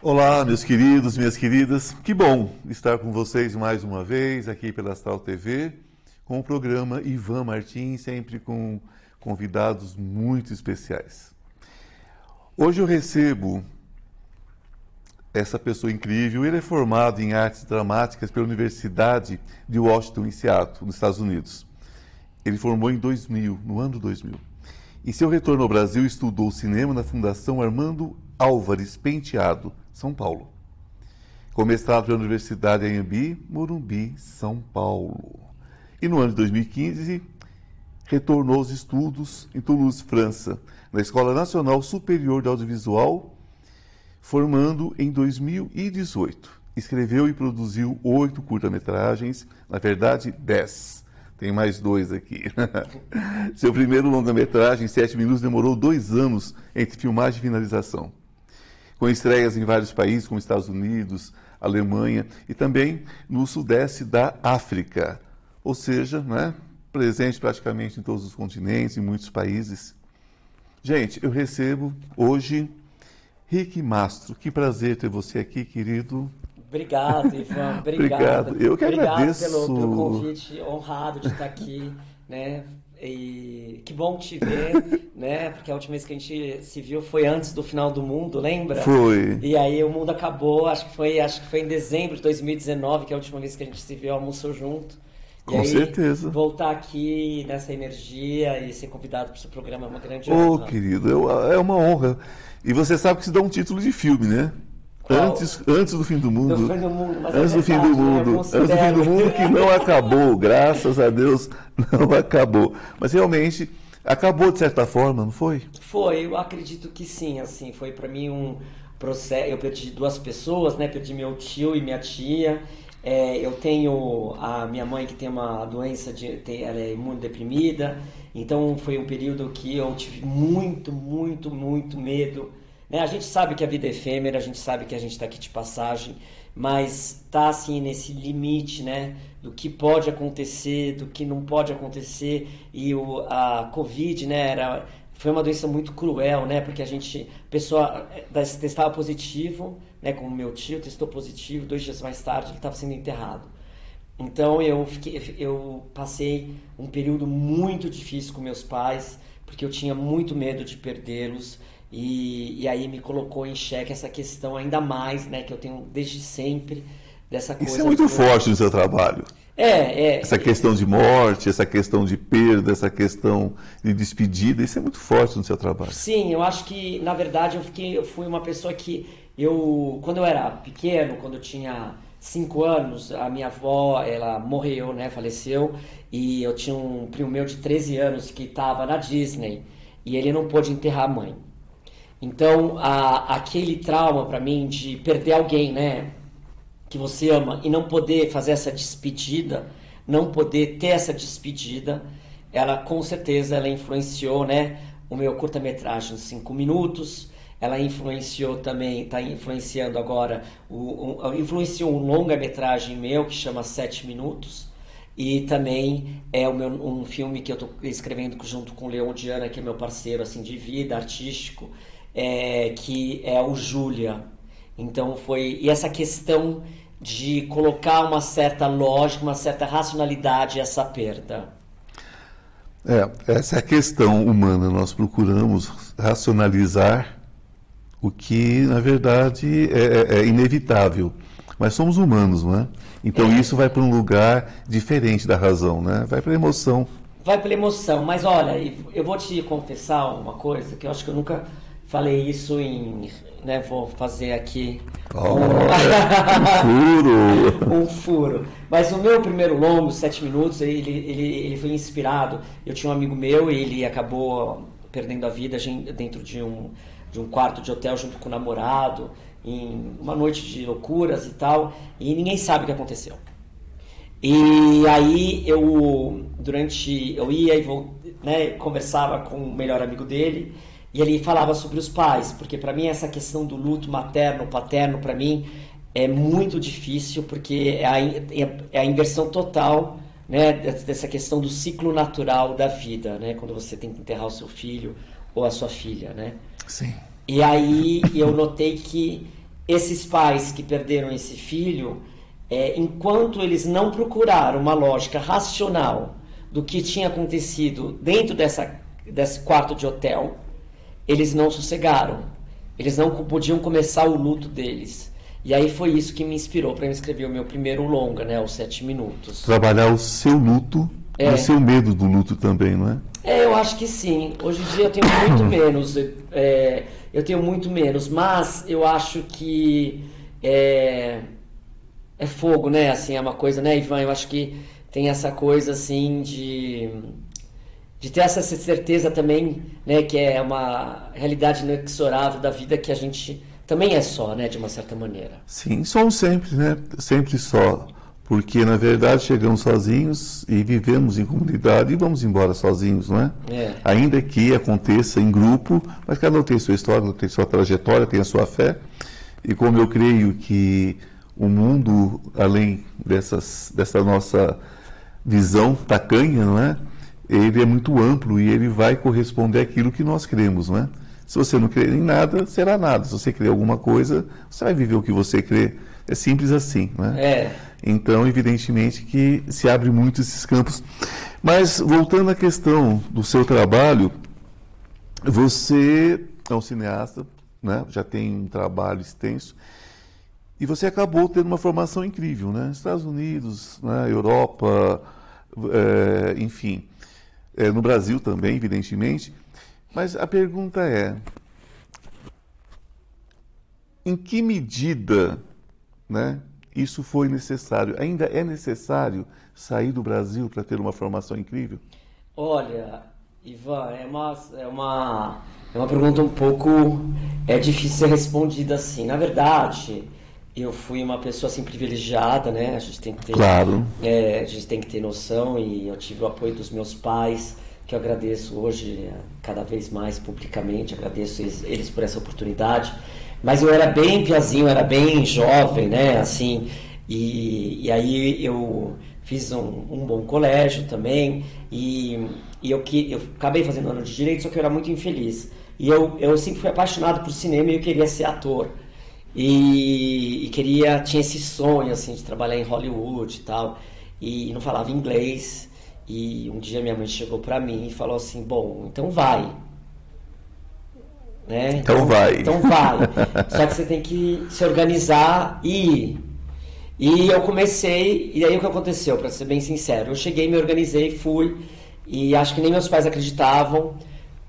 Olá, meus queridos, minhas queridas. Que bom estar com vocês mais uma vez aqui pela Astral TV, com o programa Ivan Martins, sempre com convidados muito especiais. Hoje eu recebo essa pessoa incrível. Ele é formado em artes dramáticas pela Universidade de Washington, em Seattle, nos Estados Unidos. Ele formou em 2000, no ano 2000. Em seu retorno ao Brasil, estudou cinema na Fundação Armando Álvares Penteado, São Paulo. Com mestrado pela Universidade Anhembi, Morumbi, São Paulo. E no ano de 2015, retornou aos estudos em Toulouse, França, na Escola Nacional Superior de Audiovisual, formando em 2018. Escreveu e produziu oito curta-metragens, na verdade, dez. Tem mais dois aqui. Seu primeiro longa-metragem, Sete Minutos, demorou dois anos entre filmagem e finalização. Com estreias em vários países, como Estados Unidos, Alemanha e também no sudeste da África. Ou seja, né, presente praticamente em todos os continentes, em muitos países. Gente, eu recebo hoje Rick Mastro. Que prazer ter você aqui, querido. Obrigado, Ivan. Obrigado. Eu que Obrigado agradeço. Pelo, pelo convite, honrado de estar aqui, né? E que bom te ver, né? Porque a última vez que a gente se viu foi antes do final do mundo, lembra? Foi. E aí o mundo acabou, acho que foi, acho que foi em dezembro de 2019, que é a última vez que a gente se viu, almoçou junto. E Com aí, certeza. Voltar aqui nessa energia e ser convidado para o seu programa é uma grande Ô, honra. querido, é uma honra. E você sabe que se dá um título de filme, né? Antes, antes do fim do mundo. Do fim do mundo, mas é antes do fim do mundo. Antes do fim do mundo que não acabou. Graças a Deus, não acabou. Mas realmente acabou de certa forma, não foi? Foi, eu acredito que sim, assim, foi pra mim um processo, eu perdi duas pessoas, né, perdi meu tio e minha tia, É, eu tenho a minha mãe que tem uma doença, de, tem, ela é imunodeprimida, então foi um período que eu tive muito, muito, muito medo, né, a gente sabe que a vida é efêmera, a gente sabe que a gente está aqui de passagem, mas tá assim nesse limite, né, do que pode acontecer, do que não pode acontecer, e o, a Covid, né, era foi uma doença muito cruel, né? Porque a gente, a pessoa eh, testava positivo, né? Como meu tio testou positivo, dois dias mais tarde ele estava sendo enterrado. Então eu fiquei, eu passei um período muito difícil com meus pais, porque eu tinha muito medo de perdê-los. E, e aí me colocou em xeque essa questão ainda mais, né? Que eu tenho desde sempre dessa coisa. Isso é muito do- forte no seu trabalho. É, é. Essa questão de morte, essa questão de perda, essa questão de despedida, isso é muito forte no seu trabalho. Sim, eu acho que na verdade eu fiquei, eu fui uma pessoa que eu, quando eu era pequeno, quando eu tinha cinco anos, a minha avó, ela morreu, né, faleceu, e eu tinha um primo meu de 13 anos que estava na Disney e ele não pôde enterrar a mãe. Então, a, aquele trauma para mim de perder alguém, né, que você ama e não poder fazer essa despedida, não poder ter essa despedida, ela com certeza ela influenciou, né, o meu curta-metragem cinco minutos. Ela influenciou também, está influenciando agora, o, um, influenciou um longa-metragem meu que chama Sete Minutos. E também é o meu, um filme que eu estou escrevendo junto com o Leon Diana, que é meu parceiro assim de vida, artístico, é, que é o Júlia. Então foi e essa questão de colocar uma certa lógica, uma certa racionalidade a essa perda. É, essa é a questão humana. Nós procuramos racionalizar o que, na verdade, é, é inevitável. Mas somos humanos, não é? Então É. isso vai para um lugar diferente da razão, né? Vai para a emoção. Vai pela emoção, mas olha, eu vou te confessar uma coisa que eu acho que eu nunca falei isso em, né, vou fazer aqui Oh, Furo! um furo. Mas o meu primeiro longo, sete minutos, ele, ele, ele foi inspirado. Eu tinha um amigo meu e ele acabou perdendo a vida dentro de um, de um quarto de hotel junto com o namorado, em uma noite de loucuras e tal, e ninguém sabe o que aconteceu. E aí eu, durante, eu ia e vol- né, conversava com o melhor amigo dele, e ele falava sobre os pais, porque para mim essa questão do luto materno, paterno, para mim é muito difícil, porque é a, in- é a inversão total né, des- dessa questão do ciclo natural da vida, né, quando você tem que enterrar o seu filho ou a sua filha, né. Sim. E aí eu notei que esses pais que perderam esse filho, é, enquanto eles não procuraram uma lógica racional do que tinha acontecido dentro dessa, desse quarto de hotel, eles não sossegaram. Eles não podiam começar o luto deles. E aí foi isso que me inspirou para escrever o meu primeiro longa, né, os sete minutos. Trabalhar o seu luto é. e o seu medo do luto também, não é? É, eu acho que sim. Hoje em dia eu tenho muito menos. É, eu tenho muito menos, mas eu acho que é, é fogo, né? Assim, é uma coisa, né, Ivan? Eu acho que tem essa coisa assim de de ter essa certeza também, né, que é uma realidade inexorável da vida que a gente também é só, né, de uma certa maneira. Sim, somos sempre, né, sempre só, porque na verdade chegamos sozinhos e vivemos em comunidade e vamos embora sozinhos, não é? é. Ainda que aconteça em grupo, mas cada um tem sua história, tem sua trajetória, tem a sua fé. E como eu creio que o mundo, além dessas, dessa nossa visão tacanha, não é? Ele é muito amplo e ele vai corresponder àquilo que nós cremos, não é? Se você não crer em nada, será nada. Se você crer em alguma coisa, você vai viver o que você crê. É simples assim, né? É. Então, evidentemente que se abre muito esses campos. Mas, voltando à questão do seu trabalho, você é um cineasta, né? já tem um trabalho extenso, e você acabou tendo uma formação incrível, né? Estados Unidos, né? Europa, é, enfim, é, no Brasil também, evidentemente. Mas a pergunta é: em que medida né, isso foi necessário? Ainda é necessário sair do Brasil para ter uma formação incrível? Olha, Ivan, é uma, é uma, é uma pergunta um pouco é difícil ser respondida assim. Na verdade, eu fui uma pessoa assim privilegiada, né? A gente tem que ter, claro. É, a gente tem que ter noção e eu tive o apoio dos meus pais, que eu agradeço hoje é, cada vez mais publicamente, agradeço eles, eles por essa oportunidade. Mas eu era bem piazinho, era bem jovem, né? Assim, e, e aí eu fiz um, um bom colégio também e, e eu, que, eu acabei fazendo ano de direito, só que eu era muito infeliz. E eu, eu sempre fui apaixonado por cinema e eu queria ser ator. E, e, queria, tinha esse sonho assim de trabalhar em Hollywood e tal. E não falava inglês. E um dia minha mãe chegou para mim e falou assim: "Bom, então vai". Né? Então, então vai. Então vai. Só que você tem que se organizar e ir. E eu comecei, e aí o que aconteceu, para ser bem sincero, eu cheguei, me organizei, fui, e acho que nem meus pais acreditavam.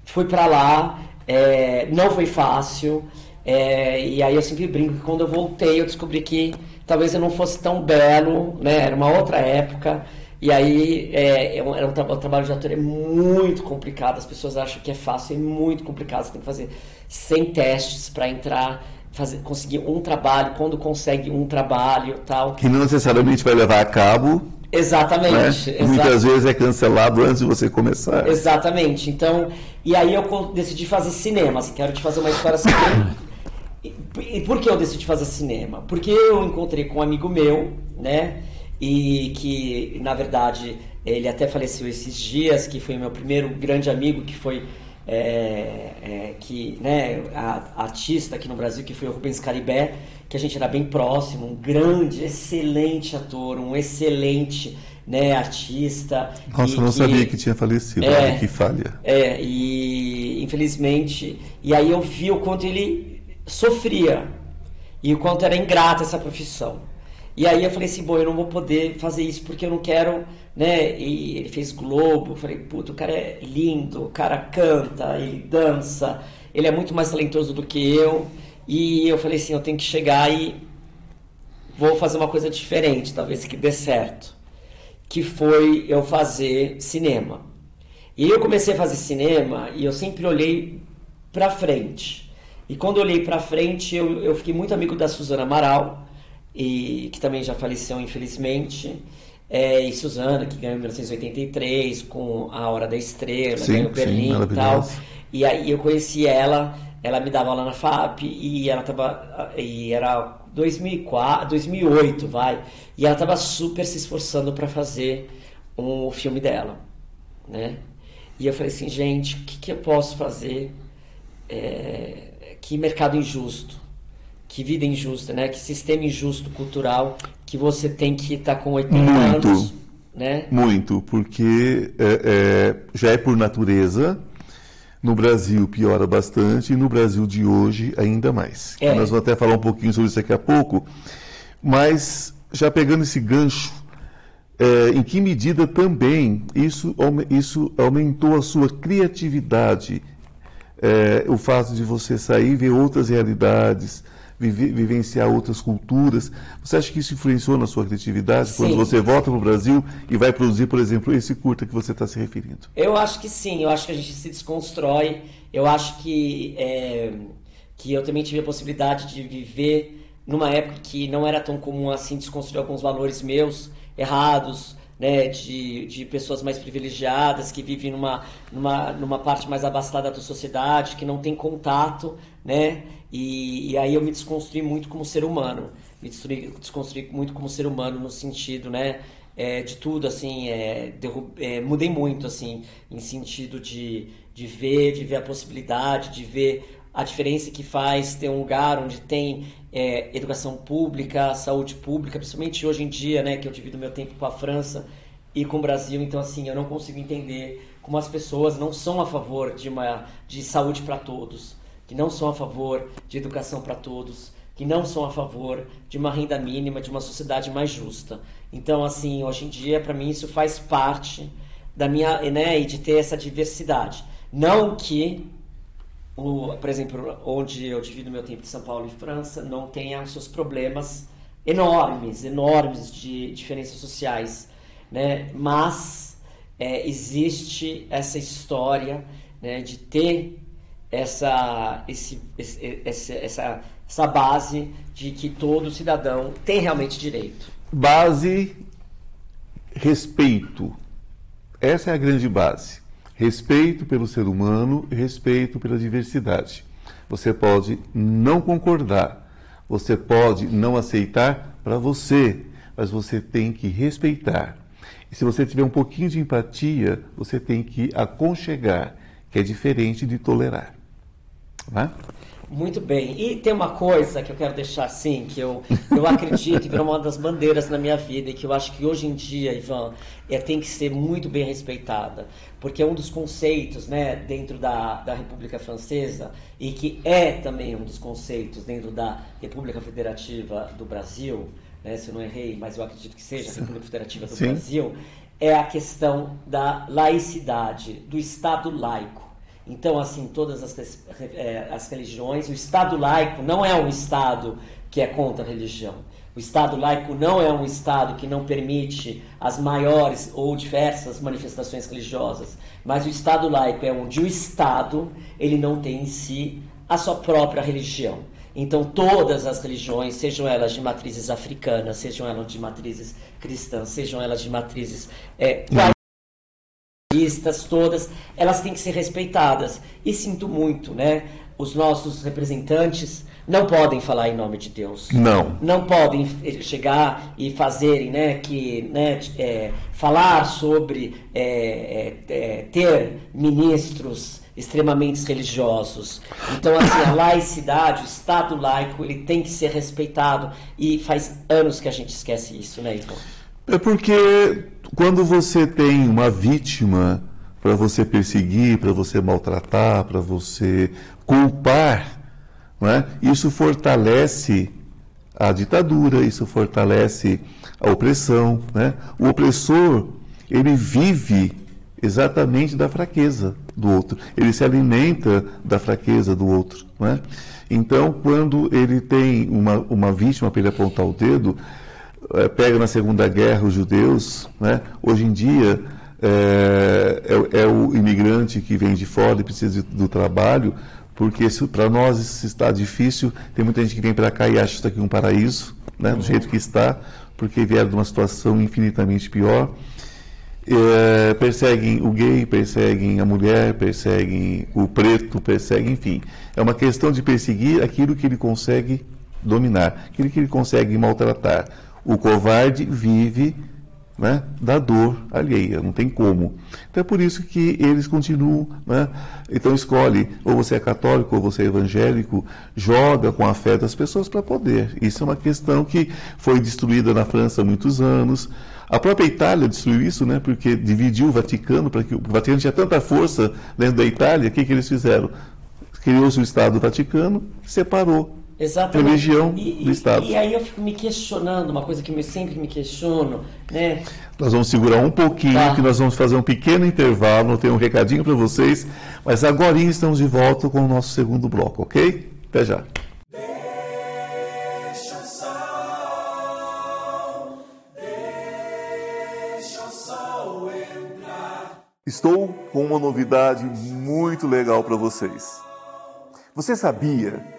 Fui para lá, é, não foi fácil. É, e aí eu sempre brinco que quando eu voltei eu descobri que talvez eu não fosse tão belo, né? Era uma outra época. E aí é, é um, era um tra o trabalho de ator é muito complicado. As pessoas acham que é fácil, é muito complicado. Você tem que fazer 100 testes para entrar, fazer, conseguir um trabalho. Quando consegue um trabalho, tal. Que não necessariamente vai levar a cabo. Exatamente. Né? Muitas vezes é cancelado antes de você começar. Exatamente. Então, e aí eu decidi fazer cinema. Assim, quero te fazer uma história assim. E por que eu decidi fazer cinema? Porque eu encontrei com um amigo meu, né? E que, na verdade, ele até faleceu esses dias, que foi meu primeiro grande amigo, que foi é, é, que, né, a, a, artista aqui no Brasil, que foi o Rubens Caribé, que a gente era bem próximo, um grande, excelente ator, um excelente né, artista. Nossa, eu não que, sabia que tinha falecido, é, que falha. É, e infelizmente, e aí eu vi o quanto ele sofria e o quanto era ingrata essa profissão. E aí eu falei assim, bom, eu não vou poder fazer isso porque eu não quero, né? E ele fez Globo, eu falei, puta, o cara é lindo, o cara canta, ele dança, ele é muito mais talentoso do que eu. E eu falei assim, eu tenho que chegar e vou fazer uma coisa diferente, talvez que dê certo. Que foi eu fazer cinema. E eu comecei a fazer cinema e eu sempre olhei para frente. E quando eu olhei para frente, eu, eu fiquei muito amigo da Suzana Amaral, e, que também já faleceu, infelizmente. É, e Suzana, que ganhou em 1983 com A Hora da Estrela, sim, ganhou Berlim sim, e tal. E aí eu conheci ela, ela me dava aula na FAP e ela tava. E era 2004, 2008, vai. E ela tava super se esforçando para fazer um filme dela, né? E eu falei assim, gente, o que, que eu posso fazer? É, que mercado injusto. que vida injusta, né? Que sistema injusto cultural que você tem que estar tá com 80 Muito. anos, né? Muito, porque é, é, já é por natureza. No Brasil piora bastante e no Brasil de hoje ainda mais. É. Nós vamos até falar um pouquinho sobre isso daqui a pouco. Mas já pegando esse gancho, é, em que medida também isso, isso aumentou a sua criatividade? É, o fato de você sair e ver outras realidades, vive- vivenciar outras culturas. Você acha que isso influenciou na sua criatividade quando Sim. você volta para o Brasil e vai produzir, por exemplo, esse curta que você está se referindo? Eu acho que sim, eu acho que a gente se desconstrói. Eu acho que, é, que eu também tive a possibilidade de viver numa época que não era tão comum assim desconstruir alguns valores meus errados, né, de, de pessoas mais privilegiadas que vivem numa, numa, numa parte mais abastada da sociedade, que não tem contato, né, e, e aí eu me desconstruí muito como ser humano, me desconstruí, desconstruí muito como ser humano no sentido, né, é, de tudo, assim, é, é, mudei muito, assim, em sentido de, de ver, de ver a possibilidade, de ver a diferença que faz ter um lugar onde tem é, educação pública, saúde pública, principalmente hoje em dia, né, que eu divido meu tempo com a França e com o Brasil, então assim, eu não consigo entender como as pessoas não são a favor de uma de saúde para todos, que não são a favor de educação para todos, que não são a favor de uma renda mínima, de uma sociedade mais justa. Então, assim, hoje em dia, para mim, isso faz parte da minha, né, e de ter essa diversidade. Não que, o, por exemplo, onde eu divido meu tempo de São Paulo e França, não tenha os seus problemas enormes, enormes de diferenças sociais, né? Mas é, existe essa história, né, de ter essa, esse, esse- essa, essa base de que todo cidadão tem realmente direito. Base, respeito. Essa é a grande base. Respeito pelo ser humano respeito pela diversidade. Você pode não concordar, você pode não aceitar para você, mas você tem que respeitar. E se você tiver um pouquinho de empatia, você tem que aconchegar, que é diferente de tolerar. Né? Muito bem. E tem uma coisa que eu quero deixar assim, que eu, eu acredito e virou uma das bandeiras na minha vida, e que eu acho que hoje em dia, Ivan, é, tem que ser muito bem respeitada. Porque é um dos conceitos né, dentro da, da República Francesa, e que é também um dos conceitos dentro da República Federativa do Brasil, né, se eu não errei, mas eu acredito que seja a República Federativa do Sim. Brasil, é a questão da laicidade, do Estado laico. Então, assim, todas as, eh, as religiões, o Estado laico não é um Estado que é contra a religião. O Estado laico não é um Estado que não permite as maiores ou diversas manifestações religiosas, mas o Estado laico é onde o Estado ele não tem em si a sua própria religião. Então, todas as religiões, sejam elas de matrizes africanas, sejam elas de matrizes cristãs, sejam elas de matrizes eh, listas todas, elas têm que ser respeitadas. E sinto muito, né? Os nossos representantes não podem falar em nome de Deus. Não. Não podem chegar e fazerem, né, que, né, é, falar sobre é, é, é, ter ministros extremamente religiosos. Então, assim, a laicidade, o Estado laico, ele tem que ser respeitado e faz anos que a gente esquece isso, né, Ivan? É porque quando você tem uma vítima para você perseguir, para você maltratar, para você culpar, é? isso fortalece a ditadura, isso fortalece a opressão. Né? O opressor, ele vive exatamente da fraqueza do outro, ele se alimenta da fraqueza do outro. É? Então, quando ele tem uma, uma vítima para ele apontar o dedo, pega na Segunda Guerra os judeus, né? hoje em dia é, é- é o imigrante que vem de fora e precisa do trabalho, porque para nós isso está difícil, tem muita gente que vem para cá e acha isso aqui um paraíso, né? do jeito que está, porque vieram de uma situação infinitamente pior. É, perseguem o gay, perseguem a mulher, perseguem o preto, perseguem, enfim. É uma questão de perseguir aquilo que ele consegue dominar, aquilo que ele consegue maltratar. O covarde vive né, da dor alheia, não tem como. Então é por isso que eles continuam, né? Então escolhe, ou você é católico ou você é evangélico, joga com a fé das pessoas para poder. Isso é uma questão que foi destruída na França há muitos anos. A própria Itália destruiu isso, né? Porque dividiu o Vaticano para que o Vaticano tinha tanta força dentro da Itália, o que, que eles fizeram? Criou-se o Estado Vaticano, separou Exatamente. religião e, do Estado. E, aí eu fico me questionando, uma coisa que eu sempre me questiono, né? Nós vamos segurar um pouquinho, Tá. que nós vamos fazer um pequeno intervalo, tenho um recadinho para vocês, mas agora estamos de volta com o nosso segundo bloco, ok? Até já. Estou com uma novidade muito legal para vocês. Você sabia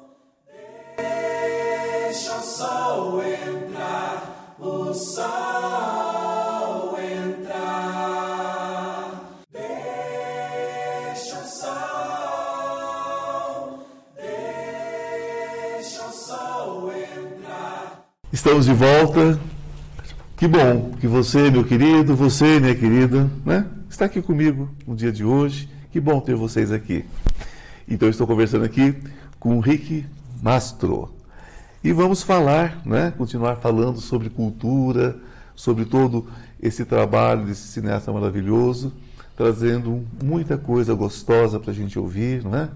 Sol entrar, o sol entrar. Deixa o sol, deixa o sol entrar. Estamos de volta. Que bom que você, meu querido, você, minha querida, né, está aqui comigo no dia de hoje. Que bom ter vocês aqui. Então, estou conversando aqui com o Rick Mastro. E vamos falar, né, continuar falando sobre cultura, sobre todo esse trabalho desse cineasta maravilhoso, trazendo muita coisa gostosa para a gente ouvir, não é?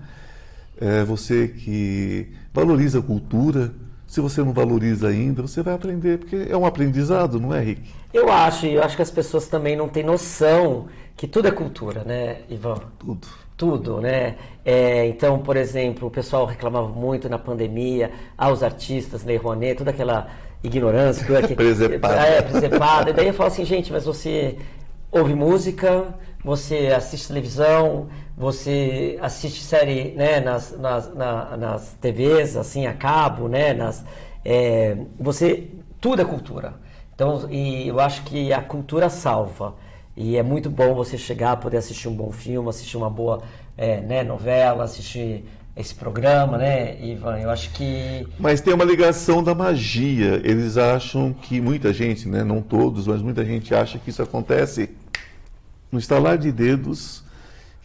É, você que valoriza a cultura, se você não valoriza ainda, você vai aprender, porque é um aprendizado, não é, Rick? Eu acho, e eu acho que as pessoas também não têm noção que tudo é cultura, né, Ivan? Tudo. Tudo, né? É, então, por exemplo, o pessoal reclamava muito na pandemia, ah, os artistas, Lei Rouanet, toda aquela ignorância. toda que- Presepada. É, presepada. E daí eu falo assim, gente, mas você ouve música, você assiste televisão, você assiste série né, nas, nas, na- nas TVs, assim, a cabo, né? Nas, é, você, tudo é cultura. Então, e eu acho que a cultura salva. E é muito bom você chegar, poder assistir um bom filme, assistir uma boa é, né, novela, assistir esse programa, né, Ivan? Eu acho que Mas tem uma ligação da magia. Eles acham que muita gente, né, não todos, mas muita gente acha que isso acontece no estalar de dedos,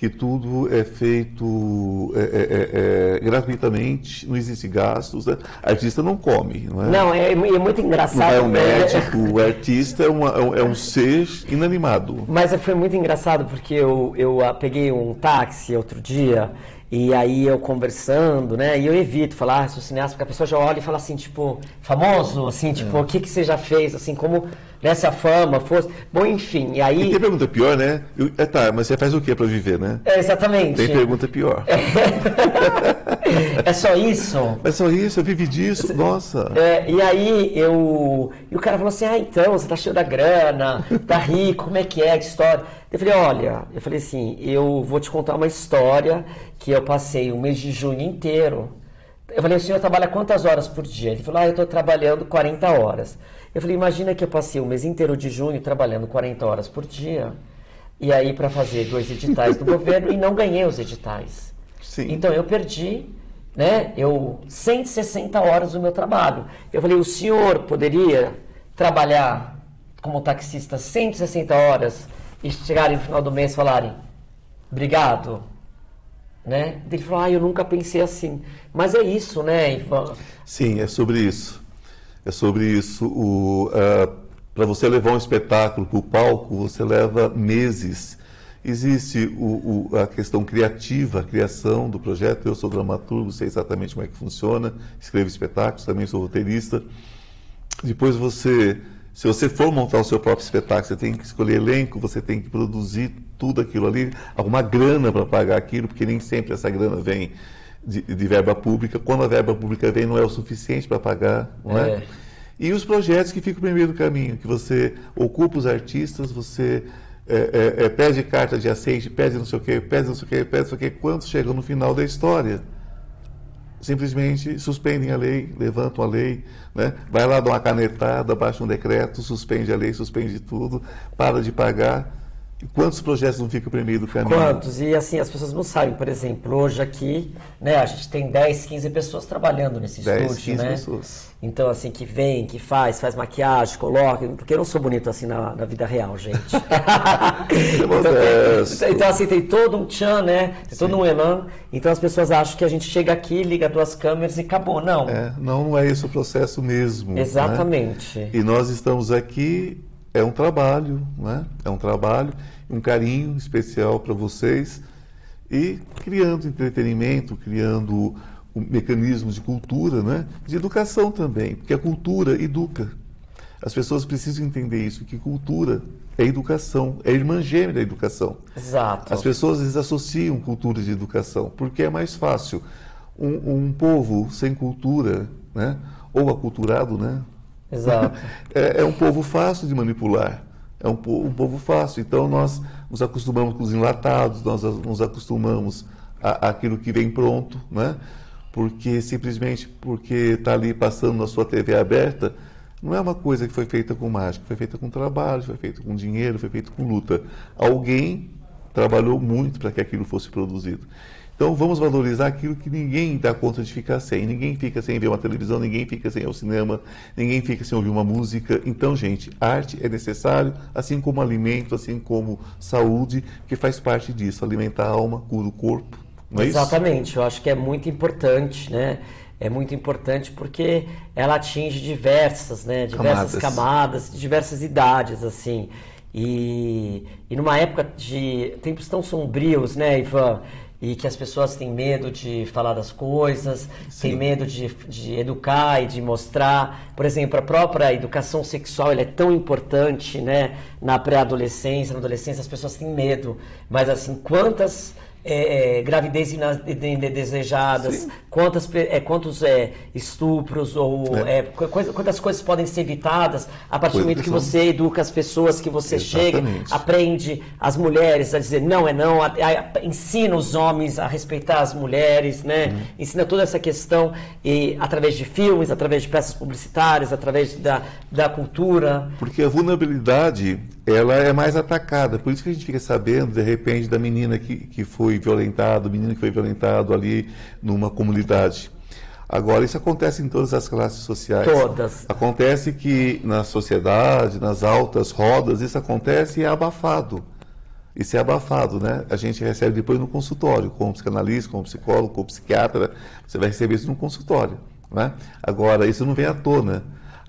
que tudo é feito é, é, é, é, gratuitamente, não existe gastos. Né? Artista não come, não é? Não, é, é muito Não engraçado. é um né? médico, o artista é, uma- é um- é um ser inanimado. Mas foi muito engraçado porque eu, eu ah, peguei um táxi outro dia e aí eu conversando, né? E eu evito falar, ah, sou cineasta, porque a pessoa já olha e fala assim, tipo, famoso, assim, tipo, o que, que você já fez, assim, como nessa fama fosse. Bom, enfim, e E aí. tem pergunta pior, né? Eu- é, tá, mas você faz o que para viver, né? É, exatamente. Tem pergunta pior. É só isso? Mas só isso, eu vivi disso, nossa. É, e aí eu. E o cara falou assim: ah, então, você tá cheio da grana, tá rico, como é que é a história? Eu falei, olha, eu falei assim, eu vou te contar uma história que eu passei o mês de junho inteiro. Eu falei, o senhor trabalha quantas horas por dia? Ele falou, ah, eu estou trabalhando 40 horas. Eu falei, imagina que eu passei o mês inteiro de junho trabalhando 40 horas por dia. E aí para fazer dois editais do governo e não ganhei os editais. Sim. Então eu perdi, né? Eu 160 horas do meu trabalho. Eu falei, o senhor poderia trabalhar como taxista 160 horas e chegarem no final do mês e falarem, obrigado, né? Ele falou, ah, eu nunca pensei assim. Mas é isso, né, Ivan? Sim, é sobre isso. É sobre isso. Para você levar um espetáculo para o palco, você leva meses Existe o, o, a questão criativa, a criação do projeto. Eu sou dramaturgo, sei exatamente como é que funciona, escrevo espetáculos, também sou roteirista. Depois você, se você for montar o seu próprio espetáculo, você tem que escolher elenco, você tem que produzir tudo aquilo ali, arrumar grana para pagar aquilo, porque nem sempre essa grana vem de, de, verba pública. Quando a verba pública vem, não é o suficiente para pagar, não é? é? E os projetos que ficam no meio do caminho, que você ocupa os artistas, você é, é, é, pede carta de aceite, pede não sei o quê, pede não sei o quê, pede não sei o quê, quando chegam no final da história, simplesmente suspendem a lei, levantam a lei, né? vai lá, dá uma canetada, baixa um decreto, suspende a lei, suspende tudo, para de pagar Quantos projetos não ficam para meio do caminho? Quantos? E assim, as pessoas não sabem, por exemplo, hoje aqui, né, a gente tem 10, 15 pessoas trabalhando nesse 10, estúdio, 15 né? pessoas. Então, assim, que vem, que faz, faz maquiagem, coloca, porque eu não sou bonito assim na, na vida real, gente. então, tem, então, assim, tem todo um tchan, né? Tem Sim. todo um elan. Então as pessoas acham que a gente chega aqui, liga duas câmeras e acabou. Não. É, não, não é esse o processo mesmo. Né? Exatamente. Né? E nós estamos aqui é um trabalho, né? É um trabalho, um carinho especial para vocês e criando entretenimento, criando um mecanismos de cultura, né? De educação também, porque a cultura educa. As pessoas precisam entender isso, que cultura é educação, é irmã gêmea da educação. Exato. As pessoas vezes associam cultura de educação, porque é mais fácil. Um, um povo sem cultura, né? ou aculturado, né? Exato. É, é, um povo fácil de manipular. É um, um, povo fácil. Então nós nos acostumamos com os enlatados, nós nos acostumamos a, aquilo que vem pronto, né? Porque simplesmente porque está ali passando na sua TV aberta, não é uma coisa que foi feita com mágica, foi feita com trabalho, foi feita com dinheiro, foi feita com luta. Alguém trabalhou muito para que aquilo fosse produzido. Então vamos valorizar aquilo que ninguém dá conta de ficar sem. Ninguém fica sem ver uma televisão, ninguém fica sem ir ao cinema, ninguém fica sem ouvir uma música. Então, gente, arte é necessário, assim como alimento, assim como saúde, que faz parte disso. Alimentar a alma, cura o corpo. Não é Exatamente, isso? eu acho que é muito importante, né? É muito importante porque ela atinge diversas, né? Diversas camadas, camadas diversas idades, assim. E, e numa época de tempos tão sombrios, né, Ivan? E que as pessoas têm medo de falar das coisas, Sim. têm medo de, de educar e de mostrar. Por exemplo, a própria educação sexual é tão importante, né? Na pré-adolescência, na adolescência, as pessoas têm medo. Mas, assim, quantas é, é, gravidez indesejadas, quantas, é, quantos é, estupros ou é. É, coisa, quantas coisas podem ser evitadas a partir do momento que você educa as pessoas, que você Exatamente. chega, aprende as mulheres a dizer não é não, a, a, ensina os homens a respeitar as mulheres, né? Uhum. Ensina toda essa questão e através de filmes, através de peças publicitárias, através da, da cultura. Porque a vulnerabilidade ela é mais atacada. Por isso que a gente fica sabendo, de repente, da menina que, que foi violentada, o menino que foi violentado ali numa comunidade. Agora, isso acontece em todas as classes sociais. Todas. Acontece que na sociedade, nas altas rodas, isso acontece e é abafado. Isso é abafado, né? A gente recebe depois no consultório, com o psicanalista, com o psicólogo, com o psiquiatra. Você vai receber isso no consultório. Né? Agora, isso não vem à tona.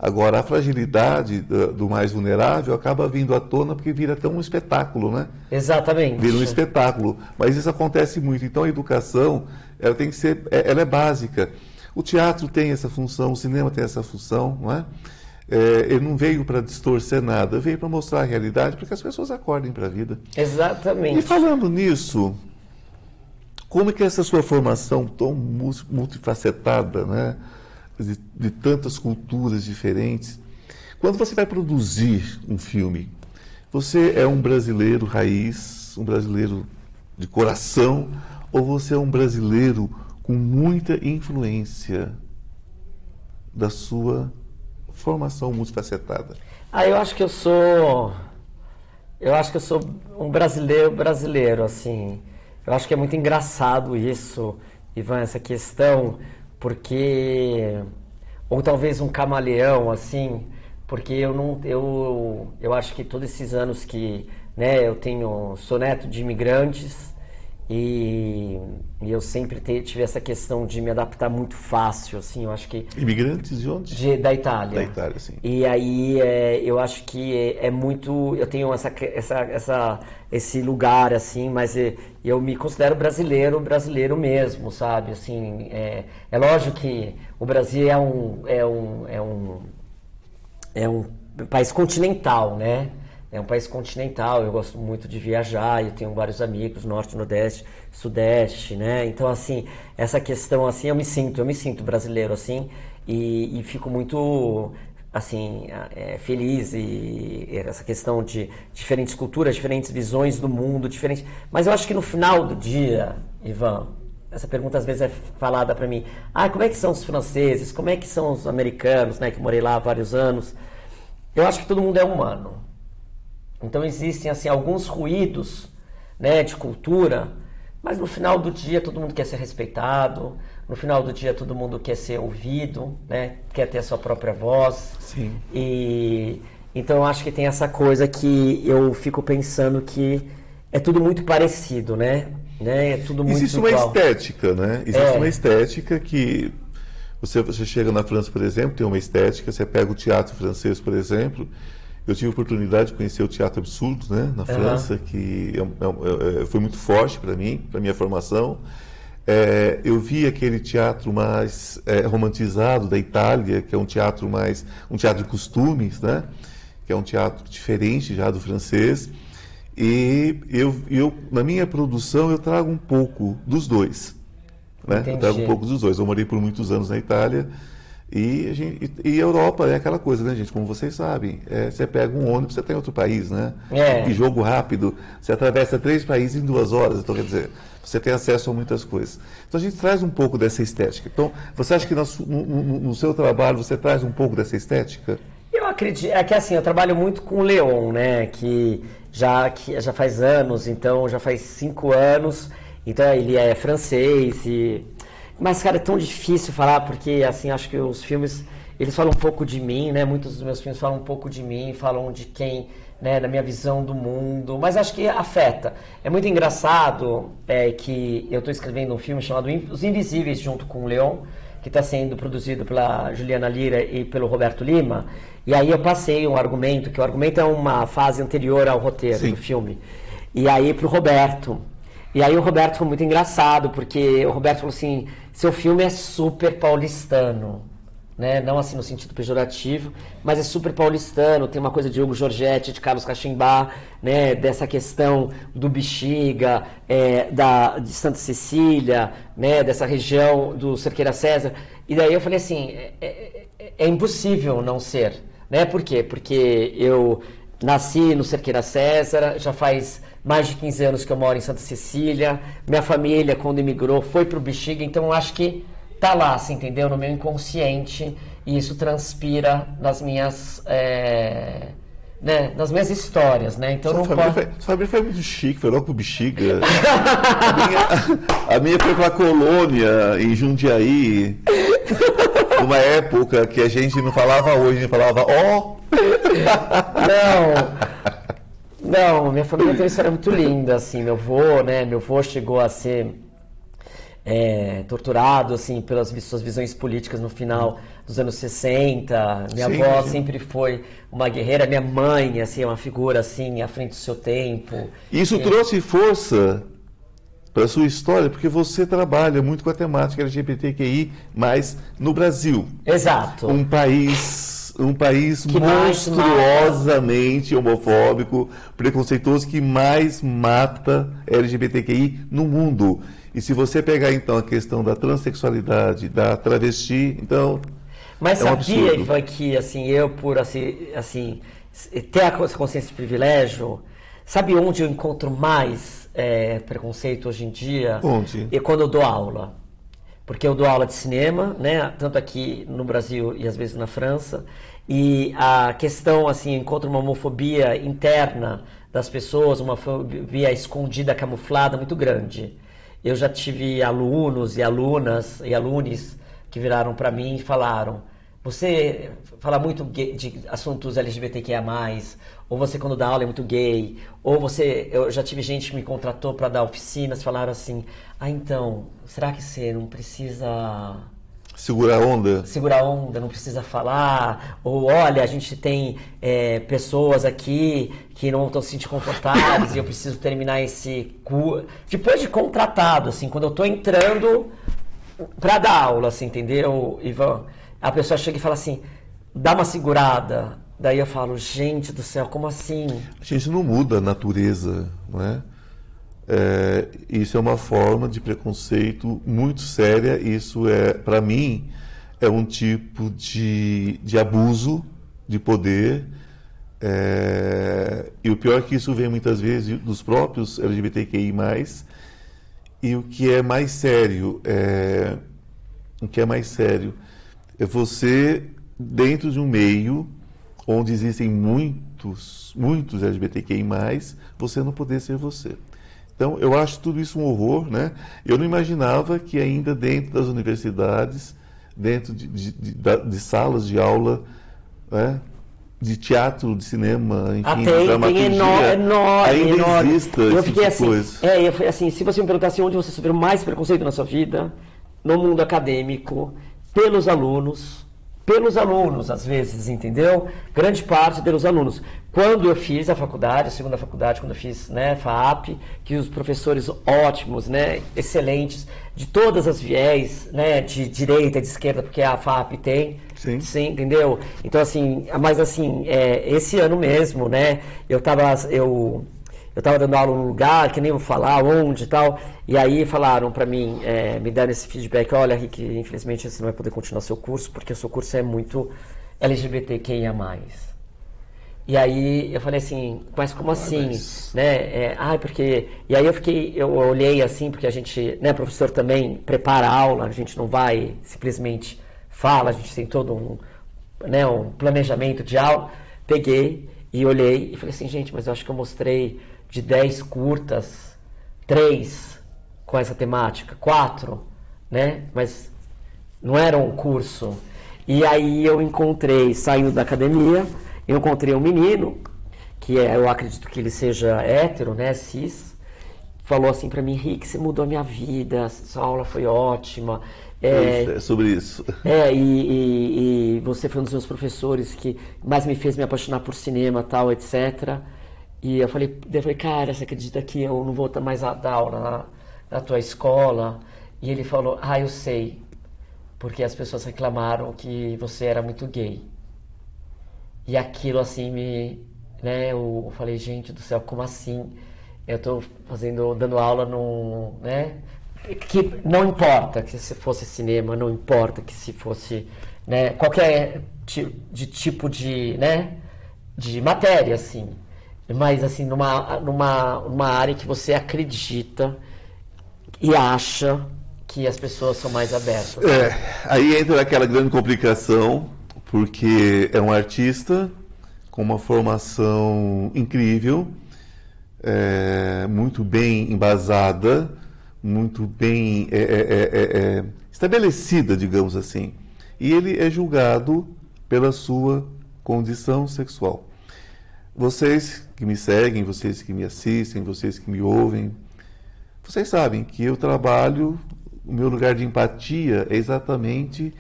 Agora, a fragilidade do, mais vulnerável acaba vindo à tona porque vira até um espetáculo, né? Exatamente. Vira um espetáculo. Mas isso acontece muito. Então, a educação, ela tem que ser, é, ela é básica. O teatro tem essa função, o cinema tem essa função, não é? É, ele não veio para distorcer nada, veio para mostrar a realidade, para que as pessoas acordem para a vida. Exatamente. E falando nisso, como é que essa sua formação tão multifacetada, né? De, de tantas culturas diferentes. Quando você vai produzir um filme, você é um brasileiro raiz, um brasileiro de coração, ou você é um brasileiro com muita influência da sua formação multifacetada? Ah, eu acho que eu sou. Eu acho que eu sou um brasileiro brasileiro, assim. Eu acho que é muito engraçado isso, Ivan, essa questão porque ou talvez um camaleão assim, porque eu não eu eu acho que todos esses anos que, né, eu tenho sou neto de imigrantes E, e eu sempre te- tive essa questão de me adaptar muito fácil, assim, eu acho que Imigrantes de onde? de- da Itália. Da Itália, sim. E aí é, eu acho que é, é muito. Eu tenho essa, essa, essa, esse lugar, assim, mas é, eu me considero brasileiro, brasileiro mesmo, sabe? Assim, é, é lógico que o Brasil é um, é um, é um, é um país continental, né? É um país continental, eu gosto muito de viajar, eu tenho vários amigos, norte, nordeste, sudeste, né? Então, assim, essa questão, assim, eu me sinto, eu me sinto brasileiro, assim, e, e fico muito, assim, é, feliz e essa questão de diferentes culturas, diferentes visões do mundo, diferentes... Mas eu acho que no final do dia, Ivan, essa pergunta às vezes é falada para mim, ah, como é que são os franceses, como é que são os americanos, né, que morei lá há vários anos. Eu acho que todo mundo é humano. Então existem assim alguns ruídos, né, de cultura, mas no final do dia todo mundo quer ser respeitado, no final do dia todo mundo quer ser ouvido, né, quer ter a sua própria voz. Sim. E então eu acho que tem essa coisa que eu fico pensando que é tudo muito parecido, né? né? É tudo muito Existe uma igual. estética, né? Existe É. uma estética que você, você chega na França, por exemplo, tem uma estética, você pega o teatro francês, por exemplo. Eu tive a oportunidade de conhecer o Teatro Absurdo, né, na França, que é é um- é- foi muito forte para mim, para minha formação. É, eu vi aquele teatro mais é, romantizado da Itália, que é um teatro mais um teatro de costumes, né? Que é um teatro diferente já do francês. E eu, eu na minha produção eu trago um pouco dos dois, né? Eu trago um pouco dos dois. Eu morei por muitos anos na Itália e a, gente, e, Europa é aquela coisa, né, gente? Como vocês sabem, é, você pega um ônibus, você está em outro país, né? É. E jogo rápido, você atravessa três países em duas horas. Então, quer dizer, você tem acesso a muitas coisas. Então, a gente traz um pouco dessa estética. Então, você acha que no- no- no seu trabalho você traz um pouco dessa estética? Eu acredito, é que assim, eu trabalho muito com o Leon, né, que já, que já faz anos, então já faz cinco anos, então ele é francês e... Mas, cara, é tão difícil falar, porque, assim, acho que os filmes, eles falam um pouco de mim, né, muitos dos meus filmes falam um pouco de mim, falam de quem, né, da minha visão do mundo, mas acho que afeta. É muito engraçado é, que eu estou escrevendo um filme chamado Os Invisíveis, junto com o Leon, que está sendo produzido pela Juliana Lira e pelo Roberto Lima. E aí eu passei um argumento, que o argumento é uma fase anterior ao roteiro Sim. do filme. E aí pro Roberto. E aí o Roberto foi muito engraçado, porque o Roberto falou assim, seu filme é super paulistano. Né? Não assim no sentido pejorativo, mas é super paulistano, tem uma coisa de Hugo Giorgetti, de Carlos Cachimbá, né? dessa questão do Bexiga, é, da, de Santa Cecília, né? dessa região do Cerqueira César. E daí eu falei assim, é, é- é- é impossível não ser. Né? Por quê? Porque eu nasci no Cerqueira César, já faz mais de 15 anos que eu moro em Santa Cecília. Minha família, quando imigrou, foi para o Bexiga, então eu acho que tá lá, assim, entendeu? No meu inconsciente, e isso transpira nas minhas. é, né? Nas minhas histórias, né? Então Sua não família, pode. foi, sua família foi muito chique, foi logo pro Bexiga. a, minha, a minha foi pra colônia, em Jundiaí. Numa época que a gente não falava hoje, a gente falava ó. Não! Não, minha família tem uma história muito linda, assim, meu avô, né, meu avô chegou a ser é, torturado, assim, pelas suas visões políticas no final dos anos 60, minha Sim, avó sim. sempre foi uma guerreira, minha mãe, assim, é uma figura, assim, à frente do seu tempo. Isso trouxe força para sua história, porque você trabalha muito com a temática LGBTQI, mas no Brasil, Exato. um país um país Que monstruosamente homofóbico, preconceituoso, que mais mata LGBTQI no mundo. E se você pegar então a questão da transexualidade, da travesti, então Mas É um sabia, absurdo. Ivan, que assim, eu por assim, assim, ter a cons- consciência de privilégio, sabe onde eu encontro mais é, preconceito hoje em dia? Onde? E quando eu dou aula. Porque eu dou aula de cinema, né? Tanto aqui no Brasil e às vezes na França. E a questão, assim, encontro uma homofobia interna das pessoas, uma fobia escondida, camuflada, muito grande. Eu já tive alunos e alunas e alunos que viraram para mim e falaram: Você fala muito de assuntos LGBTQIA, ou você quando dá aula é muito gay, ou você, eu já tive gente que me contratou para dar oficinas, falaram assim, ah então, será que você não precisa Segurar a onda? segurar a onda, não precisa falar, ou olha, a gente tem é, pessoas aqui que não estão se sentindo confortáveis e eu preciso terminar esse curso. Depois de contratado, assim, quando eu tô entrando pra dar aula, assim, entendeu, Ivan? A pessoa chega e fala assim, dá uma segurada. Daí eu falo, gente do céu, como assim? A gente não muda a natureza, não é? É, isso é uma forma de preconceito muito séria. Isso é, para mim, é um tipo de, de abuso de poder. É, e o pior é que isso vem muitas vezes dos próprios LGBTQI+. E o que é mais sério, é, o que é mais sério é você dentro de um meio onde existem muitos, muitos LGBTQI+, você não poder ser você. Então, eu acho tudo isso um horror, né? Eu não imaginava que ainda dentro das universidades, dentro de, de, de, de salas de aula, né? de teatro, de cinema, enfim, Ah, de tem, tem dramaturgia, enorme, enorme, ainda enorme. exista Eu fiquei tipo de assim, coisa. é, eu fui assim, se você me perguntasse onde você sofreu mais preconceito na sua vida, no mundo acadêmico, pelos alunos, pelos alunos, às vezes, entendeu? Grande parte pelos alunos. Quando eu fiz a faculdade, a segunda faculdade, quando eu fiz, né, FAAP, que os professores ótimos, né, excelentes, de todas as viés, né, de direita, de esquerda, porque a FAAP tem, Sim. Sim, entendeu? Então, assim, mas assim, é, esse ano mesmo, né? Eu tava, eu, eu tava dando aula num lugar, que nem vou falar onde e tal, e aí falaram pra mim, é, me deram esse feedback, olha, Rick, infelizmente você não vai poder continuar seu curso, porque o seu curso é muito LGBTQIA+. E aí eu falei assim, mas como assim? mas- Né? É, ah, porque. E aí eu fiquei, eu olhei assim, porque a gente, né, professor também prepara a aula, a gente não vai simplesmente fala, a gente tem todo um, né, um planejamento de aula. Peguei e olhei e falei assim, gente, mas eu acho que eu mostrei de 10 curtas, três com essa temática, quatro, né? Mas não era um curso. E aí eu encontrei, saindo da academia, eu encontrei um menino, que é, eu acredito que ele seja hétero, né, cis, falou assim pra mim, Rick, você mudou a minha vida, sua aula foi ótima. É, É sobre isso. é, e, e- e você foi um dos meus professores que mais me fez me apaixonar por cinema, tal, etc. E eu falei, eu falei, cara, você acredita que eu não vou mais dar aula na, na tua escola? E ele falou, ah, eu sei, porque as pessoas reclamaram que você era muito gay. E aquilo assim me, né, eu, falei, gente do céu, como assim? Eu tô fazendo, dando aula num, né, que não importa que se fosse cinema, não importa que se fosse, né, qualquer de tipo de, né, de matéria, assim, mas assim, numa, numa, numa área que você acredita e acha que as pessoas são mais abertas. É, aí entra aquela grande complicação, porque é um artista com uma formação incrível, é, muito bem embasada, muito bem é, é, é, é, estabelecida, digamos assim. E ele é julgado pela sua condição sexual. Vocês que me seguem, vocês que me assistem, vocês que me ouvem, vocês sabem que eu trabalho, o meu lugar de empatia é exatamente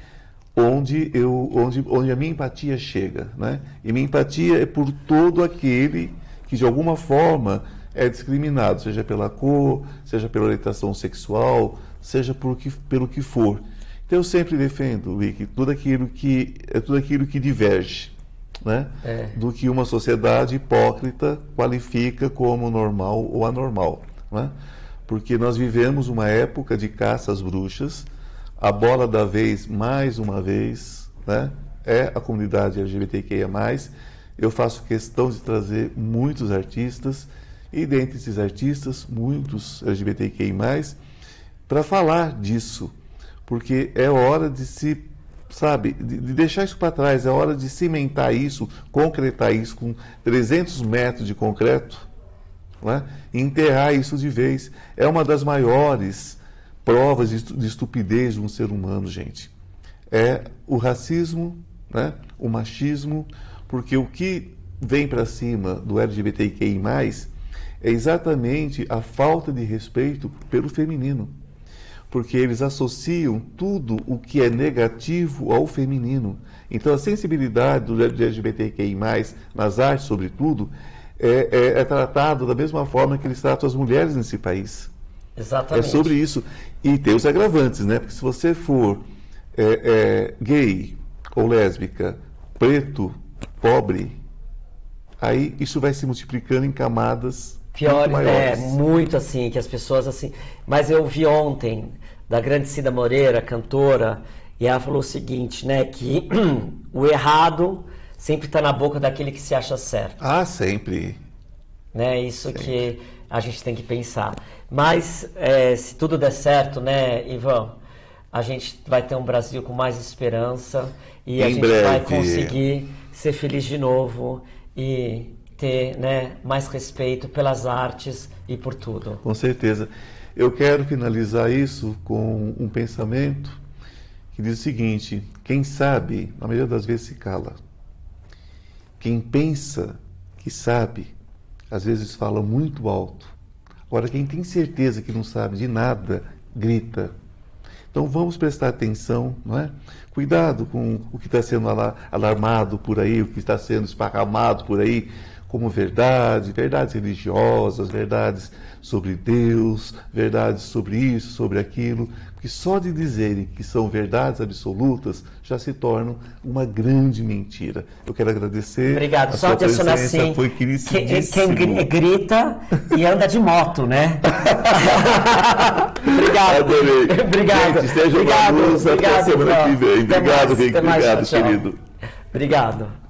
onde, eu, onde, onde a minha empatia chega. Né? E minha empatia é por todo aquele que de alguma forma é discriminado, seja pela cor, seja pela orientação sexual, seja por que, pelo que for. Então eu sempre defendo, Rick, tudo aquilo que é tudo aquilo que diverge, né? É. Do que uma sociedade hipócrita qualifica como normal ou anormal, né? Porque nós vivemos uma época de caça às bruxas. A bola da vez, mais uma vez, né? É a comunidade LGBTQIA+. Eu faço questão de trazer muitos artistas e dentre esses artistas, muitos LGBTQI+, para falar disso, porque é hora de se, sabe, de, de deixar isso para trás, é hora de cimentar isso, concretar isso com 300 metros de concreto, né? enterrar isso de vez. É uma das maiores provas de estupidez de um ser humano, gente. É o racismo, né? o machismo, porque o que vem para cima do LGBTQI+, é exatamente a falta de respeito pelo feminino. Porque eles associam tudo o que é negativo ao feminino. Então, a sensibilidade do LGBTQI+, nas artes, sobretudo, é, é, é tratado da mesma forma que eles tratam as mulheres nesse país. Exatamente. É sobre isso. E tem os agravantes, né? Porque se você for é, é, gay ou lésbica, preto, pobre, aí isso vai se multiplicando em camadas Piores, muito é, muito assim, que as pessoas assim. Mas eu vi ontem da grande Cida Moreira, cantora, e ela falou o seguinte, né? Que o errado sempre está na boca daquele que se acha certo. Ah, sempre. né? Isso que a gente tem que pensar. Mas é, se tudo der certo, né, Ivan, a gente vai ter um Brasil com mais esperança e a Em gente vai breve. conseguir ser feliz de novo e ter, né, mais respeito pelas artes e por tudo. Com certeza. Eu quero finalizar isso com um pensamento que diz o seguinte: quem sabe, na maioria das vezes se cala. Quem pensa que sabe, às vezes fala muito alto. Agora, quem tem certeza que não sabe de nada, grita. Então vamos prestar atenção, não é? Cuidado com o que está sendo ala- alarmado por aí, o que está sendo esparramado por aí como verdade, verdades religiosas, verdades sobre Deus, verdades sobre isso, sobre aquilo, que só de dizerem que são verdades absolutas já se tornam uma grande mentira. Eu quero agradecer. Obrigado. a Só sua adicionar presença, assim. Foi quem, grita e anda de moto, né? obrigado. Adorei. Obrigado. Gente, seja obrigado. uma luz até obrigado, semana Ivan. que vem. Até Obrigado, até mais, Obrigado, tchau, tchau. querido. Obrigado.